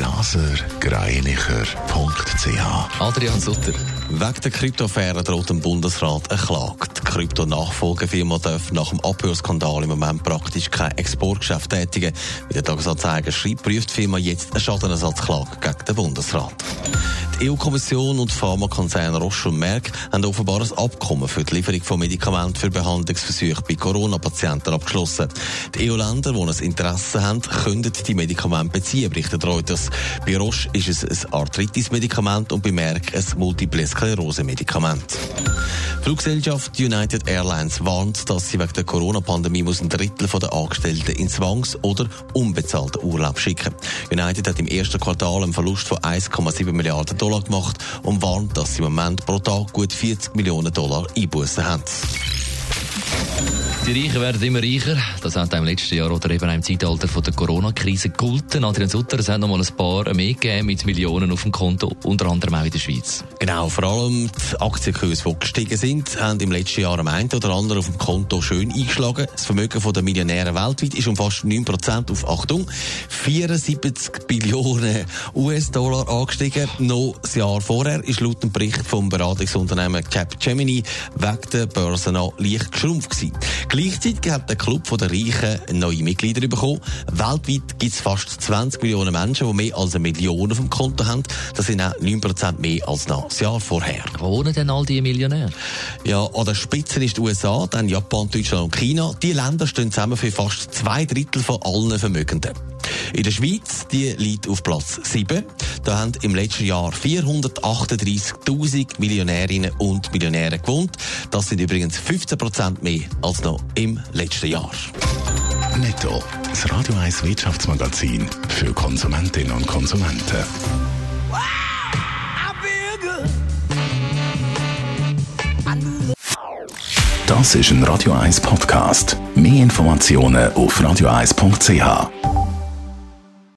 blasergreinicher.ch Adrian Sutter. Wegen der Kryptoaffäre droht dem Bundesrat eine Klage. Die Krypto-Nachfolgefirma darf nach dem Abhörskandal im Moment praktisch kein Exportgeschäft tätigen. Wie der Tagesanzeiger schreibt, prüft die Firma jetzt eine Schadenersatzklage gegen den Bundesrat. EU-Kommission und Pharmakonzerne Roche und Merck haben offenbar ein Abkommen für die Lieferung von Medikamenten für Behandlungsversuche bei Corona-Patienten abgeschlossen. Die EU-Länder, die ein Interesse haben, können die Medikamente beziehen, berichtet Reuters. Bei Roche ist es ein Arthritis-Medikament und bei Merck ein Multiple Sklerose-Medikament. Fluggesellschaft United Airlines warnt, dass sie wegen der Corona-Pandemie ein Drittel der Angestellten in Zwangs- oder unbezahlten Urlaub schicken. United hat im ersten Quartal einen Verlust von 1,7 Milliarden Dollar gemacht und warnt, dass sie im Moment pro Tag gut 40 Millionen Dollar Einbußen haben. Die Reichen werden immer reicher. Das hat im letzten Jahr oder eben im Zeitalter von der Corona-Krise gegolten. Adrian Sutter, es hat noch mal ein paar mehr gegeben mit Millionen auf dem Konto, unter anderem auch in der Schweiz. Genau, vor allem die Aktienkurse, die gestiegen sind, haben im letzten Jahr am einen oder anderen auf dem Konto schön eingeschlagen. Das Vermögen der Millionäre weltweit ist um fast 9% auf, Achtung, 74 Billionen US-Dollar angestiegen. Noch das Jahr vorher ist laut dem Bericht vom Beratungsunternehmen Capgemini wegen der Börse noch leicht geschrumpft gewesen. Gleichzeitig hat der Club der Reichen neue Mitglieder bekommen. Weltweit gibt es fast 20 Millionen Menschen, die mehr als eine Million auf dem Konto haben. Das sind auch 9% mehr als noch das Jahr vorher. Wo wohnen denn all die Millionäre? Ja, an der Spitze ist die USA, dann Japan, Deutschland und China. Die Länder stehen zusammen für fast zwei Drittel von allen Vermögenden. In der Schweiz, die liegt auf Platz 7. Da haben im letzten Jahr 438.000 Millionärinnen und Millionäre gewohnt. Das sind übrigens 15 Prozent mehr als noch im letzten Jahr. Netto. Das Radio 1 Wirtschaftsmagazin für Konsumentinnen und Konsumenten. Das ist ein Radio 1 Podcast. Mehr Informationen auf radio1.ch.